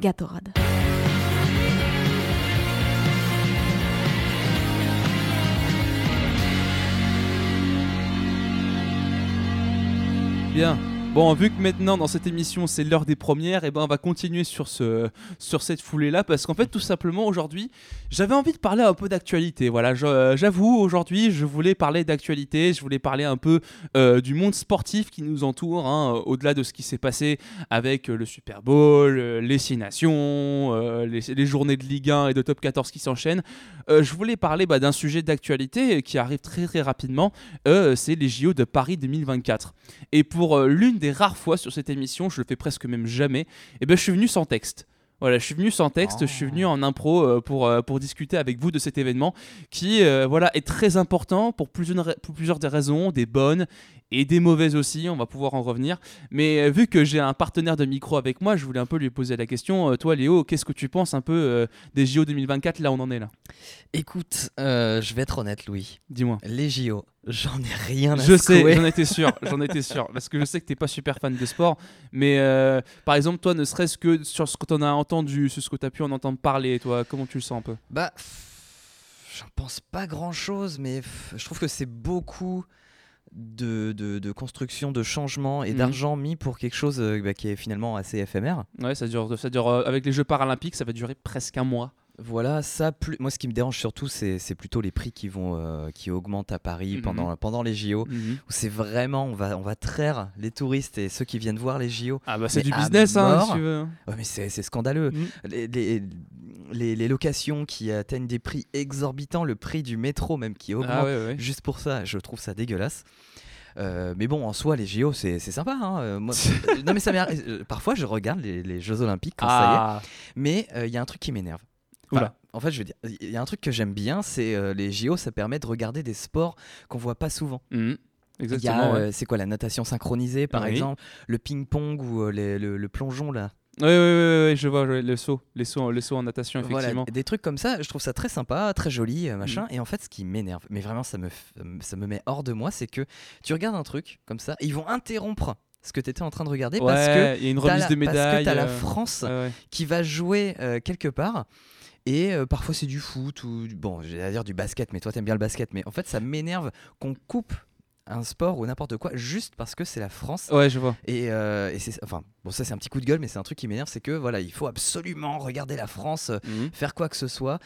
Gatorade. Bien. Bon, vu que maintenant dans cette émission c'est l'heure des premières, et ben on va continuer sur, ce, sur cette foulée-là parce qu'en fait tout simplement aujourd'hui j'avais envie de parler un peu d'actualité. Voilà, euh, j'avoue aujourd'hui je voulais parler d'actualité, je voulais parler un peu euh, du monde sportif qui nous entoure, hein, euh, au-delà de ce qui s'est passé avec le Super Bowl, les Six Nations, les, journées de Ligue 1 et de Top 14 qui s'enchaînent. Je voulais parler bah, d'un sujet d'actualité qui arrive très très rapidement, c'est les JO de Paris 2024. Et pour euh, des rares fois sur cette émission, je le fais presque même jamais, et ben je suis venu sans texte. Voilà, je suis venu sans texte, je suis venu en impro euh, pour, euh, pour discuter avec vous de cet événement qui euh, voilà, est très important pour plusieurs, ra- pour plusieurs des raisons, des bonnes et des mauvaises aussi, on va pouvoir en revenir. Mais vu que j'ai un partenaire de micro avec moi, je voulais un peu lui poser la question. Toi Léo, qu'est-ce que tu penses un peu euh, des JO 2024 Là on en est là? Écoute, euh, je vais être honnête, Louis. Dis-moi. Les JO, j'en ai rien à Je sais, j'en étais sûr, j'en étais sûr, parce que je sais que t'es pas super fan de sport, mais euh, par exemple toi, ne serait-ce que sur ce que t'en as entendu, sur ce que t'as pu en entendre parler, toi, comment tu le sens un peu? Bah, j'en pense pas grand chose, mais je trouve que c'est beaucoup de, de, de construction, de changement et Mhm. d'argent mis pour quelque chose euh, bah, qui est finalement assez éphémère. Ouais, ça dure, ça dure euh, avec les Jeux paralympiques, ça va durer presque un mois. Voilà, ça, plus... moi ce qui me dérange surtout, c'est plutôt les prix qui, vont, euh, qui augmentent à Paris Mhm. pendant, pendant les JO. Mhm. où C'est vraiment, on va, on va traire les touristes et ceux qui viennent voir les JO. Ah bah c'est Mais du business, hein, si tu veux. Ouais, mais c'est scandaleux. Mhm. Les, les, les- les locations qui atteignent des prix exorbitants, le prix du métro même qui augmente. Ah ouais, ouais. Juste pour ça, je trouve ça dégueulasse. Euh, mais bon, en soi, les JO, c'est sympa. hein. Euh, moi- non, mais ça Parfois, je regarde les, les Jeux Olympiques quand ça y Ah, est. Mais euh, il y a un truc qui m'énerve. Enfin, en fait, je veux dire, il y a un truc que j'aime bien, c'est euh, les JO, ça permet de regarder des sports qu'on voit pas souvent. A, Exactement. ouais. euh, c'est quoi la natation synchronisée, par Oui. exemple, le ping-pong ou euh, les- le, le plongeon là? Ouais, ouais, ouais, ouais, je vois, le saut, les sauts, les sauts en natation, Voilà, effectivement. des trucs comme ça, je trouve ça très sympa, très joli, euh, machin. Mm. Et en fait, ce qui m'énerve, mais vraiment ça me, ça me met hors de moi, c'est que tu regardes un truc comme ça, et ils vont interrompre ce que tu étais en train de regarder parce que y a une remise la, de médailles. Parce que t'as la France ouais, ouais. qui va jouer euh, quelque part. Et euh, parfois c'est du foot ou du- bon, j'allais dire du basket, mais toi t'aimes bien le basket. Mais en fait, ça m'énerve qu'on coupe un sport ou n'importe quoi juste parce que c'est la France. Ouais, je vois. Et, euh, et c'est enfin bon ça c'est un petit coup de gueule, mais c'est un truc qui m'énerve, c'est que voilà il faut absolument regarder la France, euh, Mhm. faire quoi que ce soit.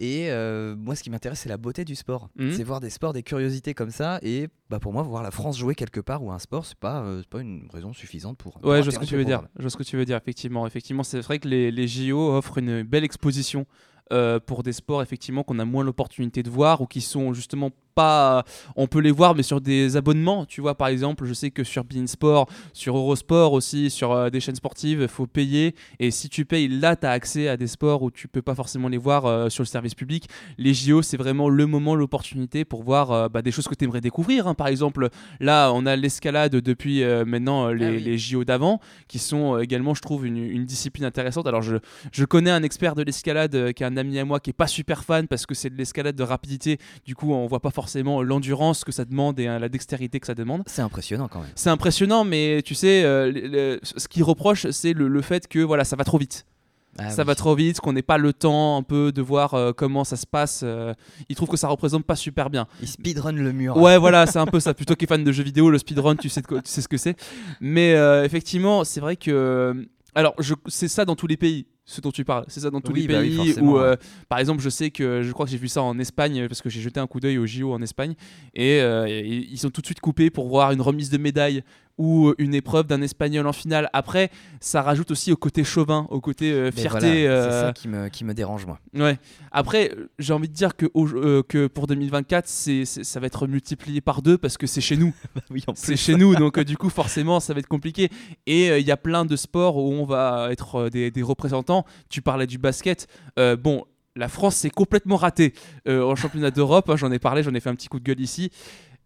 Et euh, moi, ce qui m'intéresse, c'est la beauté du sport. Mhm. C'est voir des sports, des curiosités comme ça. Et bah, pour moi, voir la France jouer quelque part ou un sport, c'est pas, euh, c'est pas une raison suffisante pour. pour Ouais, je vois ce que tu veux dire. Je vois ce que tu veux dire, effectivement. Effectivement, c'est vrai que les, les JO offrent une belle exposition euh, pour des sports, effectivement, qu'on a moins l'opportunité de voir ou qui sont justement pas. On peut les voir, mais sur des abonnements. Tu vois, par exemple, je sais que sur Bein Sport, sur Eurosport aussi, sur euh, des chaînes sportives, il faut payer. Et si tu payes, là, tu as accès à des sports où tu peux pas forcément les voir euh, sur le service public. Les JO, c'est vraiment le moment, l'opportunité pour voir euh, bah, des choses que tu aimerais découvrir. hein. Par exemple, là, on a l'escalade depuis euh, maintenant euh, les, Ah oui. les JO d'avant, qui sont euh, également, je trouve, une, une discipline intéressante. Alors, je, je connais un expert de l'escalade euh, qui est un ami à moi qui est pas super fan parce que c'est de l'escalade de rapidité. Du coup, on voit pas forcément l'endurance que ça demande et euh, la dextérité que ça demande. C'est impressionnant quand même. C'est impressionnant, mais tu sais, euh, le- le- ce qu'il reproche, c'est le, le fait que voilà, ça va trop vite. Ah ça oui. va trop vite, qu'on n'ait pas le temps un peu de voir euh, comment ça se passe. euh, il trouve que ça représente pas super bien. Il speedrun le mur. Ouais, voilà, c'est un peu ça. Plutôt qui est fan de jeux vidéo, le speedrun, tu sais, quoi- tu sais ce que c'est. Mais euh, effectivement, c'est vrai que. Alors, c'est ça dans tous les pays. Ce dont tu parles, c'est ça dans tous Oui, les bah pays où, euh, par exemple, je sais que je crois que j'ai vu ça en Espagne parce que j'ai jeté un coup d'œil au JO en Espagne et euh, et ils sont tout de suite coupés pour voir une remise de médaille ou une épreuve d'un espagnol en finale. Après, ça rajoute aussi au côté chauvin, au côté euh, fierté. voilà, euh, C'est ça qui me, qui me dérange moi. Ouais. Après, euh, j'ai envie de dire que, euh, pour 2024, c'est, c'est- ça va être multiplié par deux parce que c'est chez nous. oui, en c'est chez nous, donc euh, du coup, forcément, ça va être compliqué. Et euh, il y a plein de sports où on va être euh, des, des représentants. Tu parlais du basket. Euh, bon. La France s'est complètement ratée euh, en championnat d'Europe. hein, j'en ai parlé, j'en ai fait un petit coup de gueule ici.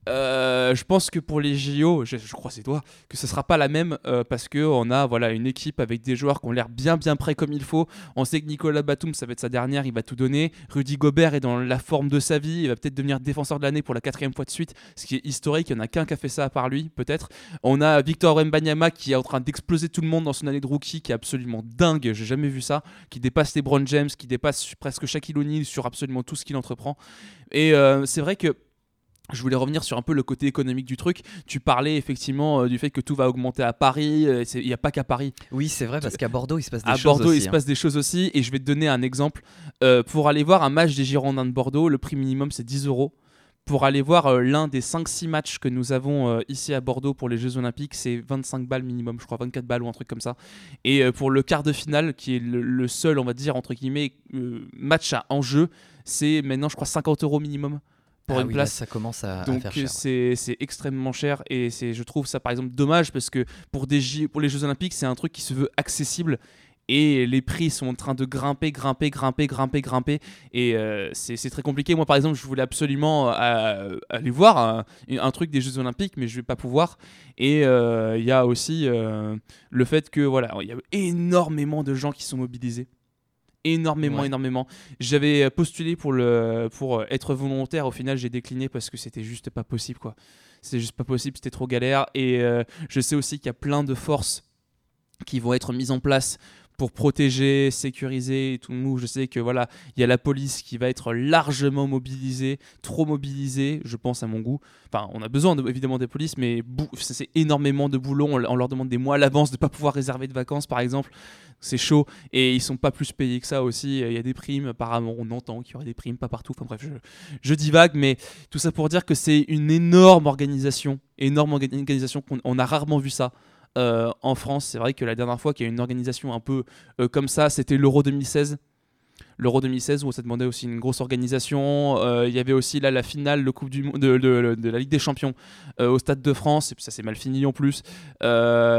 Euh, je pense que pour les JO, je, je crois c'est toi, que ce sera pas la même euh, parce que on a voilà une équipe avec des joueurs qui ont l'air bien bien prêts comme il faut. On sait que Nicolas Batum, ça va être sa dernière, il va tout donner. Rudy Gobert est dans la forme de sa vie, il va peut-être devenir défenseur de l'année pour la quatrième fois de suite, ce qui est historique. Il y en a qu'un qui a fait ça à part lui, peut-être. On a Victor Wembanyama qui est en train d'exploser tout le monde dans son année de rookie, qui est absolument dingue. J'ai jamais vu ça, qui dépasse les Brown James, qui dépasse presque Shaquille O'Neal sur absolument tout ce qu'il entreprend. Et euh, c'est vrai que je voulais revenir sur un peu le côté économique du truc. Tu parlais effectivement euh, du fait que tout va augmenter à Paris. euh, Il n'y a pas qu'à Paris. Oui, c'est vrai, parce qu'à Bordeaux, il se passe des À choses Bordeaux, aussi, il se hein. passe des choses aussi. Et je vais te donner un exemple. Euh, pour aller voir un match des Girondins de Bordeaux, le prix minimum c'est 10 euros. Pour aller voir l'un des 5-6 matchs que nous avons ici à Bordeaux pour les Jeux Olympiques, c'est 25 balles minimum, je crois, 24 balles ou un truc comme ça. Et pour le quart de finale, qui est le, le seul, on va dire, entre guillemets, match à enjeu, c'est maintenant, je crois, 50 euros minimum pour Ah une oui, là, place. ça commence à, à Donc faire cher. c'est c'est extrêmement cher et c'est je trouve ça par exemple dommage parce que pour des J- pour les Jeux Olympiques c'est un truc qui se veut accessible et les prix sont en train de grimper grimper grimper grimper grimper et euh, c'est très compliqué moi par exemple je voulais absolument euh, aller voir un, un truc des Jeux Olympiques mais je vais pas pouvoir et euh, il y a aussi le fait que voilà il y a énormément de gens qui sont mobilisés énormément Ouais. énormément. J'avais postulé pour le pour être volontaire. Au final j'ai décliné parce que c'était juste pas possible quoi. C'est juste pas possible c'était trop galère. Et euh, je sais aussi qu'il y a plein de forces qui vont être mises en place pour protéger, sécuriser tout. Nous, je sais que voilà, il y a la police qui va être largement mobilisée, trop mobilisée, je pense à mon goût. Enfin, on a besoin de- évidemment des polices, mais c'est énormément de boulot. On, leur demande des mois à l'avance de pas pouvoir réserver de vacances, par exemple. C'est chaud et ils sont pas plus payés que ça aussi. Il y a des primes, apparemment, on entend qu'il y aurait des primes, pas partout. Enfin bref, je, je divague, mais tout ça pour dire que c'est une énorme organisation, énorme orga- organisation qu'on on a rarement vu ça. Euh, en France, c'est vrai que la dernière fois qu'il y a eu une organisation un peu euh, comme ça, c'était l'Euro 2016. L'Euro 2016 où ça demandait aussi une grosse organisation. Euh, Il y avait aussi là la finale de, coupe du, de, de- de la Ligue des Champions au Stade de France. Et puis ça s'est mal fini en plus.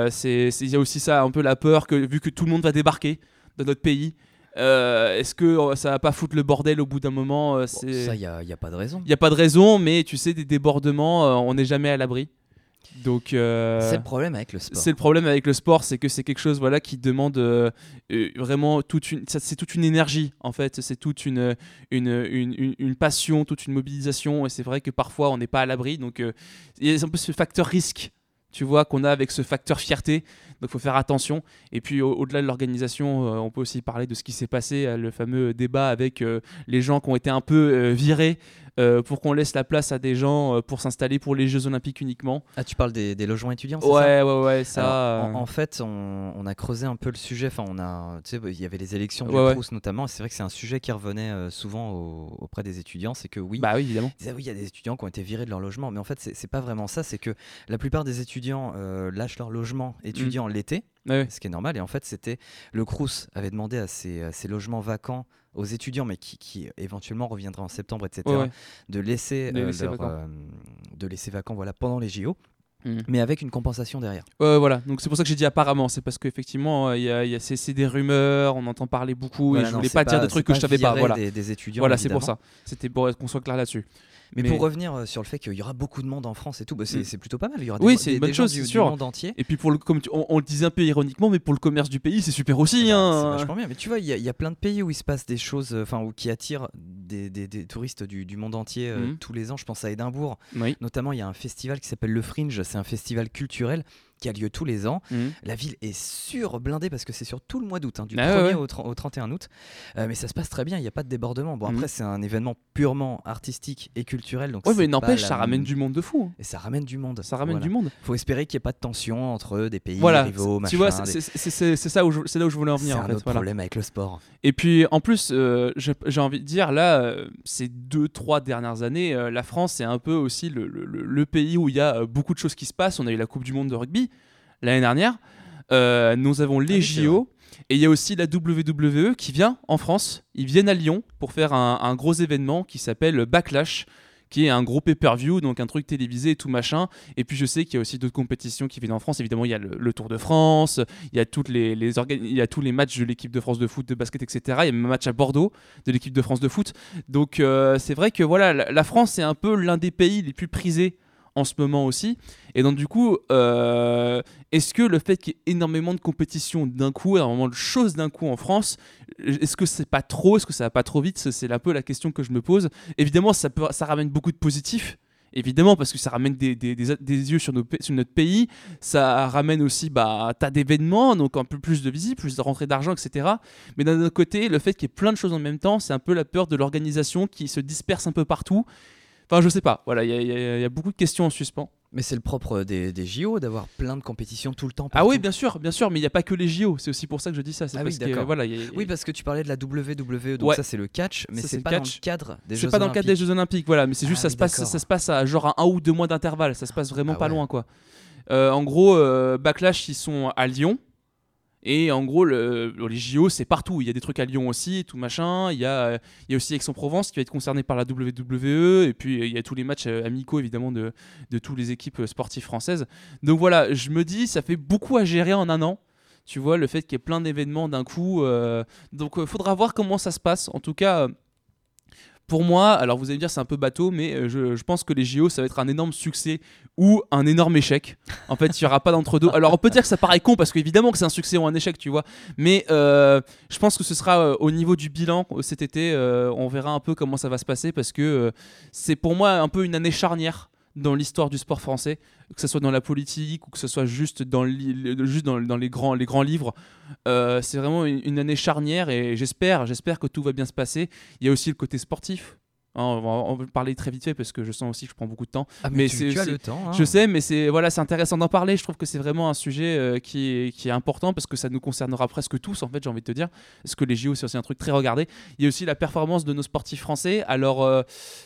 C'est- Il y a aussi ça, un peu la peur que vu que tout le monde va débarquer dans notre pays, euh, est-ce que ça va pas foutre le bordel au bout d'un moment euh, ça, il n'y a, pas de raison. il n'y a pas de raison, mais tu sais, des débordements, euh, on n'est jamais à l'abri. Donc, euh, C'est le problème avec le sport. c'est le problème avec le sport, c'est que c'est quelque chose voilà, qui demande euh, euh, vraiment toute une, c'est toute une énergie en fait, c'est toute une, une, une, une- une passion, toute une mobilisation, et c'est vrai que parfois on n'est pas à l'abri, donc euh, il y a un peu ce facteur risque, tu vois, qu'on a avec ce facteur fierté, donc il faut faire attention. Et puis au- au-delà de l'organisation, euh, on peut aussi parler de ce qui s'est passé, euh, le fameux débat avec euh, les gens qui ont été un peu virés euh, pour qu'on laisse la place à des gens euh, pour s'installer pour les Jeux Olympiques uniquement. Ah, tu parles des, des logements étudiants, c'est ça Ouais, ouais, ouais, ça. Alors, en, euh, en fait, on, on a creusé un peu le sujet. Enfin, on a, tu sais, il y avait les élections du Ouais, ouais. Crous notamment. et C'est vrai que c'est un sujet qui revenait souvent au- auprès des étudiants. C'est que oui, Bah oui, évidemment. disaient, oui, il y a des étudiants qui ont été virés de leur logement. Mais en fait, c'est c'est pas vraiment ça. C'est que la plupart des étudiants euh, lâchent leur logement étudiant l'été, Ouais, ouais. ce qui est normal. Et en fait, c'était le Crous avait demandé à ces, à ces logements vacants aux étudiants, mais qui, qui éventuellement reviendraient en septembre, etc., Ouais, ouais. de laisser, De euh, laisser leur, vacant. euh, de laisser vacant, voilà, pendant les JO, Mhm. mais avec une compensation derrière. Voilà, donc c'est pour ça que j'ai dit apparemment, c'est parce qu'effectivement, euh, il y a, a- c'est des rumeurs, on entend parler beaucoup, Voilà, et je voulais pas, dire de trucs que je savais pas. Voilà, Des, des étudiants. voilà c'est pour ça. C'était pour qu'on soit clair là-dessus. Mais, Mais- pour revenir euh, sur le fait qu'il y aura beaucoup de monde en France et tout, bah, c'est Mm. c'est plutôt pas mal. Il y aura des, Oui, des- une bonne des gens chose, du, c'est du sûr. monde entier. Et puis, pour le, comme tu- on, on le disait un peu ironiquement, mais pour le commerce du pays, c'est super aussi. Bah, hein. C'est vachement bien. Mais tu vois, il y, a- il y a plein de pays où il se passe des choses, enfin, où qui attirent des, des- des touristes du, du monde entier euh, Mhm. tous les ans. Je pense à Édimbourg. Oui. Notamment, il y a un festival qui s'appelle le Fringe. C'est un festival culturel qui a lieu tous les ans. Mhm. La ville est surblindée parce que c'est sur tout le mois d'août, hein, du Ah 1er ouais, ouais. Au, 30 au 31 août. Euh, mais ça se passe très bien, il n'y a pas de débordement. Bon, Mhm. après, c'est un événement purement artistique et culturel. Donc Ouais, c'est mais n'empêche, ça ramène du monde de fou. hein. Et ça ramène du monde. Ça ramène Voilà. du monde. Faut espérer qu'il n'y ait pas de tension entre des pays Voilà, rivaux, tu machin. vois, des- c'est c'est- c'est- c'est ça où je- c'est là où je voulais en c'est venir en un fait. autre Voilà. problème avec le sport. Et puis en plus, euh, j'ai envie de dire, là, euh, ces deux, trois dernières années, la France, c'est un peu aussi le, le- le- le pays où il y a beaucoup de choses qui se passent. On a eu la Coupe du Monde de rugby l'année dernière. Euh, nous avons les Ah JO. Et il y a aussi la WWE qui vient en France. Ils viennent à Lyon pour faire un, un gros événement qui s'appelle Backlash, qui est un gros pay-per-view, donc un truc télévisé et tout machin. Et puis je sais qu'il y a aussi d'autres compétitions qui viennent en France. Évidemment, il y a le, le Tour de France, il y a, toutes les, il y a tous les matchs de l'équipe de France de foot, de basket, etc. Il y a même un match à Bordeaux de l'équipe de France de foot. Donc euh, c'est vrai que voilà, la, la France c'est un peu l'un des pays les plus prisés en ce moment aussi. Et donc du coup, euh, est-ce que le fait qu'il y ait énormément de compétition d'un coup, énormément de choses d'un coup en France, est-ce que c'est pas trop, est-ce que ça va pas trop vite? C'est un peu la question que je me pose. Évidemment, ça, peut, ça ramène beaucoup de positifs. Évidemment, parce que ça ramène des, yeux sur, notre pays, ça ramène aussi bah, tas d'événements, donc un peu plus de visites, plus de rentrées d'argent, etc. Mais d'un autre côté, le fait qu'il y ait plein de choses en même temps, c'est un peu la peur de l'organisation qui se disperse un peu partout Enfin, je sais pas. Voilà, il y, a beaucoup de questions en suspens. Mais c'est le propre des, des JO d'avoir plein de compétitions tout le temps. Ah oui, bien sûr, bien sûr, mais il n'y a pas que les JO. C'est aussi pour ça que je dis ça. Ah oui, d'accord. Voilà, Oui, parce que tu parlais de la WWE, donc ça c'est le catch, mais c'est pas dans le cadre des Jeux C'est pas dans le cadre des Jeux Olympiques, voilà. Mais c'est juste ah ça se passe, ça se passe à genre à un ou deux mois d'intervalle. Ça se passe vraiment ah pas loin, quoi. Euh, en gros, euh, Backlash, ils sont à Lyon. Et en gros, le, les JO, c'est partout. Il y a des trucs à Lyon aussi, tout machin. Il y a, aussi Aix-en-Provence qui va être concerné par la WWE. Et puis, il y a tous les matchs euh, amicaux, évidemment, de, de toutes les équipes euh, sportives françaises. Donc voilà, je me dis, ça fait beaucoup à gérer en un an. Tu vois, le fait qu'il y ait plein d'événements d'un coup. Euh, donc, il faudra voir comment ça se passe. En tout cas pour moi, alors vous allez me dire c'est un peu bateau, mais euh, je, pense que les JO ça va être un énorme succès ou un énorme échec. En fait, il n'y aura pas d'entre-deux. Alors on peut dire que ça paraît con parce qu'évidemment que c'est un succès ou un échec, tu vois. Mais euh, je pense que ce sera euh, au niveau du bilan cet été. on verra un peu comment ça va se passer parce que c'est pour moi un peu une année charnière dans l'histoire du sport français, que ce soit dans la politique ou que ce soit juste dans, les, grands, livres. Euh, c'est vraiment une, année charnière et j'espère que tout va bien se passer. Il y a aussi le côté sportif. Hein, on, va, parler très vite fait parce que je sens aussi que je prends beaucoup de temps. Ah, mais, tu, as le temps. Hein. Je sais, mais c'est voilà, c'est intéressant d'en parler. Je trouve que c'est vraiment un sujet euh, qui, est, qui est important parce que ça nous concernera presque tous en fait. J'ai envie de te dire, parce que les JO c'est aussi un truc très regardé. Il y a aussi la performance de nos sportifs français. Alors euh,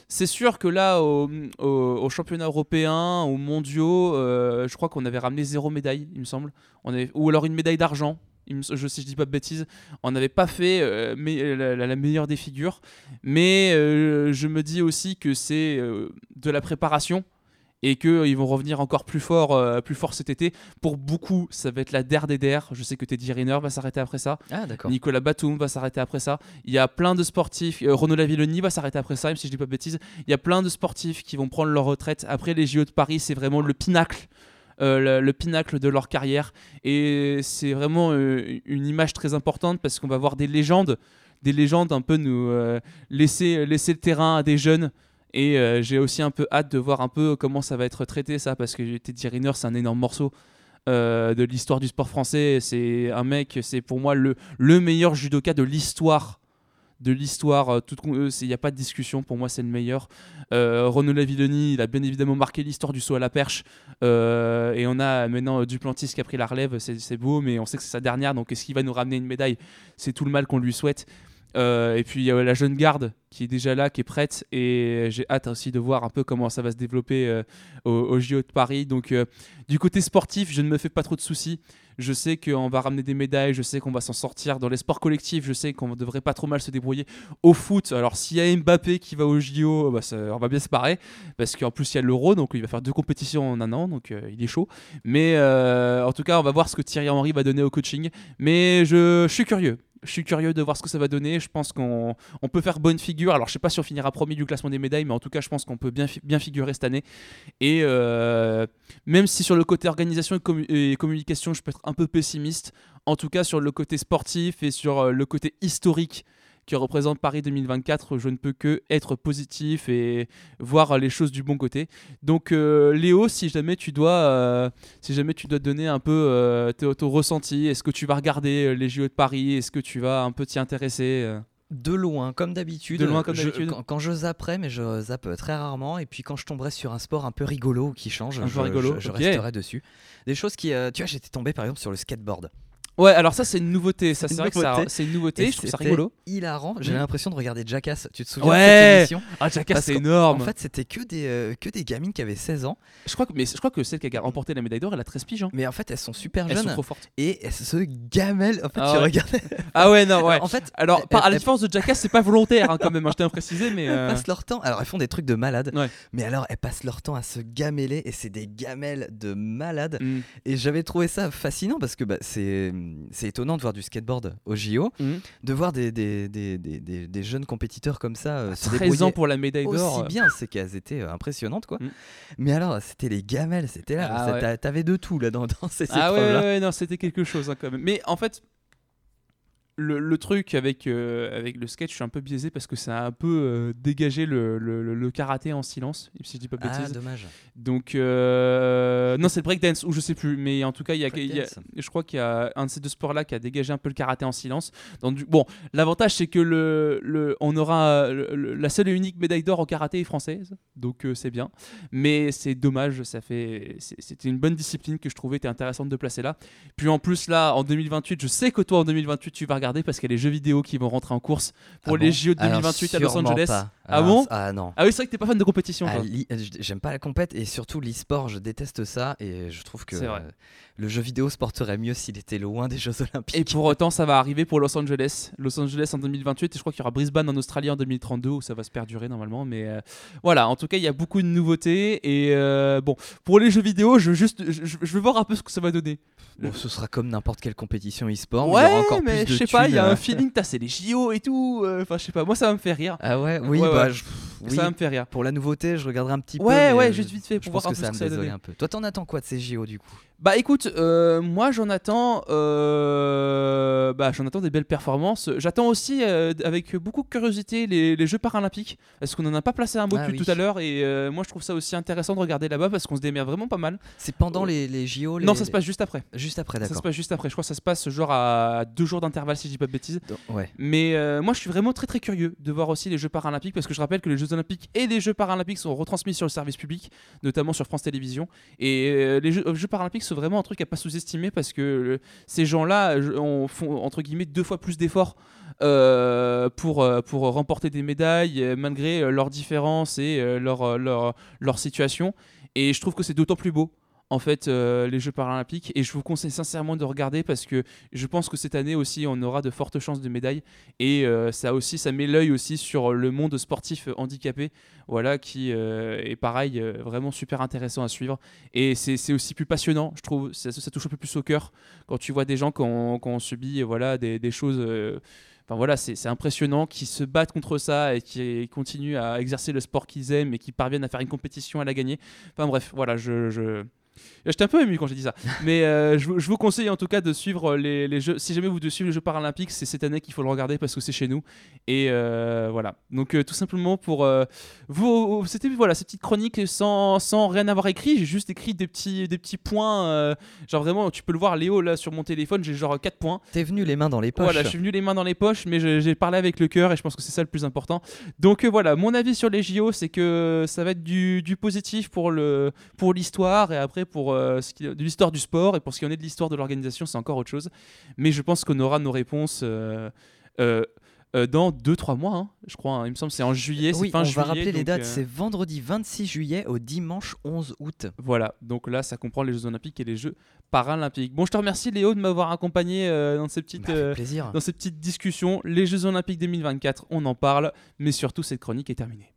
c'est sûr que là au, au, championnat européen, aux mondiaux, euh, je crois qu'on avait ramené zéro médaille, il me semble. On avait, ou alors une médaille d'argent je, si je dis pas de bêtises, on n'avait pas fait euh, la, meilleure des figures. Mais euh, je me dis aussi que c'est euh, de la préparation et qu'ils vont revenir encore plus fort, plus fort cet été. Pour beaucoup, ça va être la der des der. Je sais que Teddy Riner va s'arrêter après ça. Ah, Nicolas Batum va s'arrêter après ça. Il y a plein de sportifs. Renaud Lavilloni va s'arrêter après ça, même si je dis pas de bêtises. Il y a plein de sportifs qui vont prendre leur retraite. Après les JO de Paris, c'est vraiment le pinacle euh, le, pinacle de leur carrière. Et c'est vraiment euh, une image très importante parce qu'on va voir des légendes, des légendes un peu nous euh, laisser, laisser le terrain à des jeunes. Et j'ai aussi un peu hâte de voir un peu comment ça va être traité ça parce que Teddy Riner c'est un énorme morceau. de l'histoire du sport français. C'est un mec, c'est pour moi le, le meilleur judoka de l'histoire de l'histoire. Euh, il n'y a pas de discussion. Pour moi, c'est le meilleur. Euh, Renaud Lavilloni, il a bien évidemment marqué l'histoire du saut à la perche. Euh, et on a maintenant Duplantis qui a pris la relève. C'est beau, mais on sait que c'est sa dernière. Donc, est-ce qu'il va nous ramener une médaille? C'est tout le mal qu'on lui souhaite. et puis il y a la jeune garde qui est déjà là, qui est prête, et j'ai hâte aussi de voir un peu comment ça va se développer au, au, JO de Paris. Donc du côté sportif, je ne me fais pas trop de soucis. Je sais qu'on va ramener des médailles, je sais qu'on va s'en sortir. Dans les sports collectifs, je sais qu'on devrait pas trop mal se débrouiller. Au foot, alors s'il y a Mbappé qui va au JO, bah, on va bien se parer. Parce qu'en plus, il y a l'Euro, donc il va faire deux compétitions en un an, donc euh, il est chaud. Mais euh, en tout cas, on va voir ce que Thierry Henry va donner au coaching. Mais je suis curieux je suis curieux de voir ce que ça va donner. Je pense qu'on peut faire bonne figure. Alors, je sais pas si on finira premier du classement des médailles, mais en tout cas, je pense qu'on peut bien, figurer cette année. Et euh, même si sur le côté organisation et, communication, je peux être un peu pessimiste, en tout cas, sur le côté sportif et sur euh, le côté historique qui représente Paris 2024, je ne peux que être positif et voir les choses du bon côté. Donc euh, Léo, si jamais tu dois, euh, si jamais tu dois donner un peu euh, ton, ressenti, est-ce que tu vas regarder les JO de Paris, est-ce que tu vas un peu t'y intéresser de loin, comme d'habitude. De loin, comme d'habitude. Quand, je zapperai, mais je zappe très rarement. Et puis quand je tomberai sur un sport un peu rigolo qui change, un je, rigolo. je, resterai dessus. Des choses qui, tu vois, j'étais tombé par exemple sur le skateboard. Ouais, alors ça c'est une nouveauté, ça c'est vrai que c'est une nouveauté, je trouve ça rigolo. Hilarant, j'avais l'impression de regarder Jackass, tu te souviens ouais de cette émission Ah Jackass c'est énorme. En fait, c'était que des euh, que des gamines qui avaient 16 ans. Je crois que mais je crois que celle qui a remporté la médaille d'or, elle a 13 piges. Hein. Mais en fait, elles sont super jeunes. Elles sont trop fortes. Et elles se gamellent. En fait, ah tu regardais. Ah ouais, non, ouais. en fait, alors à la différence de Jackass, c'est pas volontaire hein, quand même, hein, je tiens à préciser mais elles euh, passent leur temps. Alors elles font des trucs de malades. Mais alors elles passent leur temps à se gameler et c'est des gamelles de malades. Mm. Et j'avais trouvé ça fascinant parce que bah, c'est c'est étonnant de voir du skateboard au JO, Mhm. de voir des, des, des, des, jeunes compétiteurs comme ça euh, se 13 débrouiller ans pour la médaille d'or. aussi bien, c'est qu'elles étaient euh, impressionnantes quoi. Mm. Mais alors, c'était les gamelles, c'était là, Ah ouais. t'avais de tout là dans, dans ces Ah épreuves-là. ouais, ouais, non, c'était quelque chose hein, quand même. Mais en fait, le, le truc avec, euh, avec le sketch, je suis un peu biaisé parce que ça a un peu euh, dégagé le, le- karaté en silence, si je dis pas de Ah, dommage. Donc, euh, non, c'est le breakdance, ou je sais plus, mais en tout cas, il y a, il y a- Breakdance. je crois qu'il y a un de ces deux sports-là qui a dégagé un peu le karaté en silence. Du- bon, l'avantage, c'est que le, le- on aura la seule et unique médaille d'or en karaté est française, donc c'est bien. Mais c'est dommage, ça fait, c'était une bonne discipline que je trouvais était intéressante de placer là. Puis en plus, là, en 2028, je sais que toi, en 2028, tu vas regarder parce qu'il y a les jeux vidéo qui vont rentrer en course pour Ah les JO de Alors, 2028 à Los Angeles. pas. Ah bon Ah non. Ah oui, c'est vrai que t'es pas fan de compétition, Ah, euh, J'aime pas la compète et surtout l'e-sport, je déteste ça et je trouve que euh, le jeu vidéo se porterait mieux s'il était loin des Jeux Olympiques. Et pour autant, ça va arriver pour Los Angeles. Los Angeles en 2028, et je crois qu'il y aura Brisbane en Australie en 2032, où ça va se perdurer normalement. Mais euh, voilà, en tout cas, il y a beaucoup de nouveautés. Et euh, bon, pour les jeux vidéo, je, veux juste, je, veux voir un peu ce que ça va donner. Bon, ce sera comme n'importe quelle compétition e-sport, mais il y aura encore mais je sais pas, il y a un feeling, t'as, c'est les JO et tout. Enfin, je sais pas, moi ça va me faire rire. Ah ouais, oui, Ouais, bah ouais. je- oui. Ça va me faire rire. Pour la nouveauté, je regarderai un petit peu. Ouais, ouais, euh, juste vite fait je pour pense voir un que peu ça ce que ça me donner. un peu. Toi, t'en attends quoi de ces JO du coup? Bah écoute, euh, moi j'en attends, euh, bah j'en attends des belles performances. J'attends aussi euh, avec beaucoup de curiosité les, les Jeux paralympiques, parce qu'on en a pas placé un mot Ah oui. tout à l'heure, et moi je trouve ça aussi intéressant de regarder là-bas parce qu'on se démerde vraiment pas mal. C'est pendant les, les JO les- non, ça se passe juste après. juste après, Ça se d'accord. passe juste après. Je crois que ça se passe genre à deux jours d'intervalle si je dis pas de bêtises. Donc, Ouais. Mais moi, je suis vraiment très très curieux de voir aussi les Jeux paralympiques parce que je rappelle que les Jeux olympiques et les Jeux paralympiques sont retransmis sur le service public, notamment sur France Télévisions. Et euh, les Jeux, Jeux paralympiques sont vraiment un truc à pas sous-estimer parce que euh, ces gens-là euh, on- font entre guillemets deux fois plus d'efforts euh, pour, euh, pour remporter des médailles euh, malgré euh, leurs différences et euh, leur, euh, leur, leur situation. Et je trouve que c'est d'autant plus beau en fait euh, les Jeux paralympiques. Et je vous conseille sincèrement de regarder parce que je pense que cette année aussi on aura de fortes chances de médailles. Et euh, ça aussi ça met l'œil aussi sur le monde sportif handicapé. Voilà qui euh, est pareil euh, vraiment super intéressant à suivre. Et c'est aussi plus passionnant je trouve. Ça, touche un peu plus au cœur quand tu vois des gens qui ont, subi voilà des, choses euh, Enfin voilà, c'est impressionnant qu'ils se battent contre ça et qui continuent à exercer le sport qu'ils aiment et qui parviennent à faire une compétition à la gagner. Enfin bref, voilà, je... J'étais un peu ému quand j'ai dit ça. Mais euh, je, vous- je vous conseille en tout cas de suivre les, les Jeux. Si jamais vous devez suivre les Jeux paralympiques, c'est cette année qu'il faut le regarder parce que c'est chez nous. Et euh, voilà. Donc euh, tout simplement pour euh, vous, c'était voilà cette petite chronique sans, sans rien avoir écrit. J'ai juste écrit des petits des petits points. euh, genre vraiment, tu peux le voir Léo là sur mon téléphone. J'ai genre 4 points. T'es venu les mains dans les poches. Voilà, je suis venu les mains dans les poches, mais j'ai parlé avec le cœur et je pense que c'est ça le plus important. Donc euh, voilà, mon avis sur les JO, c'est que ça va être du, du positif pour le pour l'histoire et après pour euh, ce qui, de l'histoire du sport et pour ce qui en est de l'histoire de l'organisation, c'est encore autre chose. Mais je pense qu'on aura nos réponses. euh, euh, dans 2-3 mois, hein, je crois. hein. Il me semble que c'est en juillet, Oui, fin on juillet. va rappeler les dates. C'est vendredi 26 juillet au dimanche 11 août. Voilà, donc là, ça comprend les Jeux Olympiques et les Jeux Paralympiques. Bon, je te remercie Léo de m'avoir accompagné euh, dans ces petites, Bah, euh, dans ces petites discussions. Les Jeux Olympiques 2024, on en parle, mais surtout cette chronique est terminée.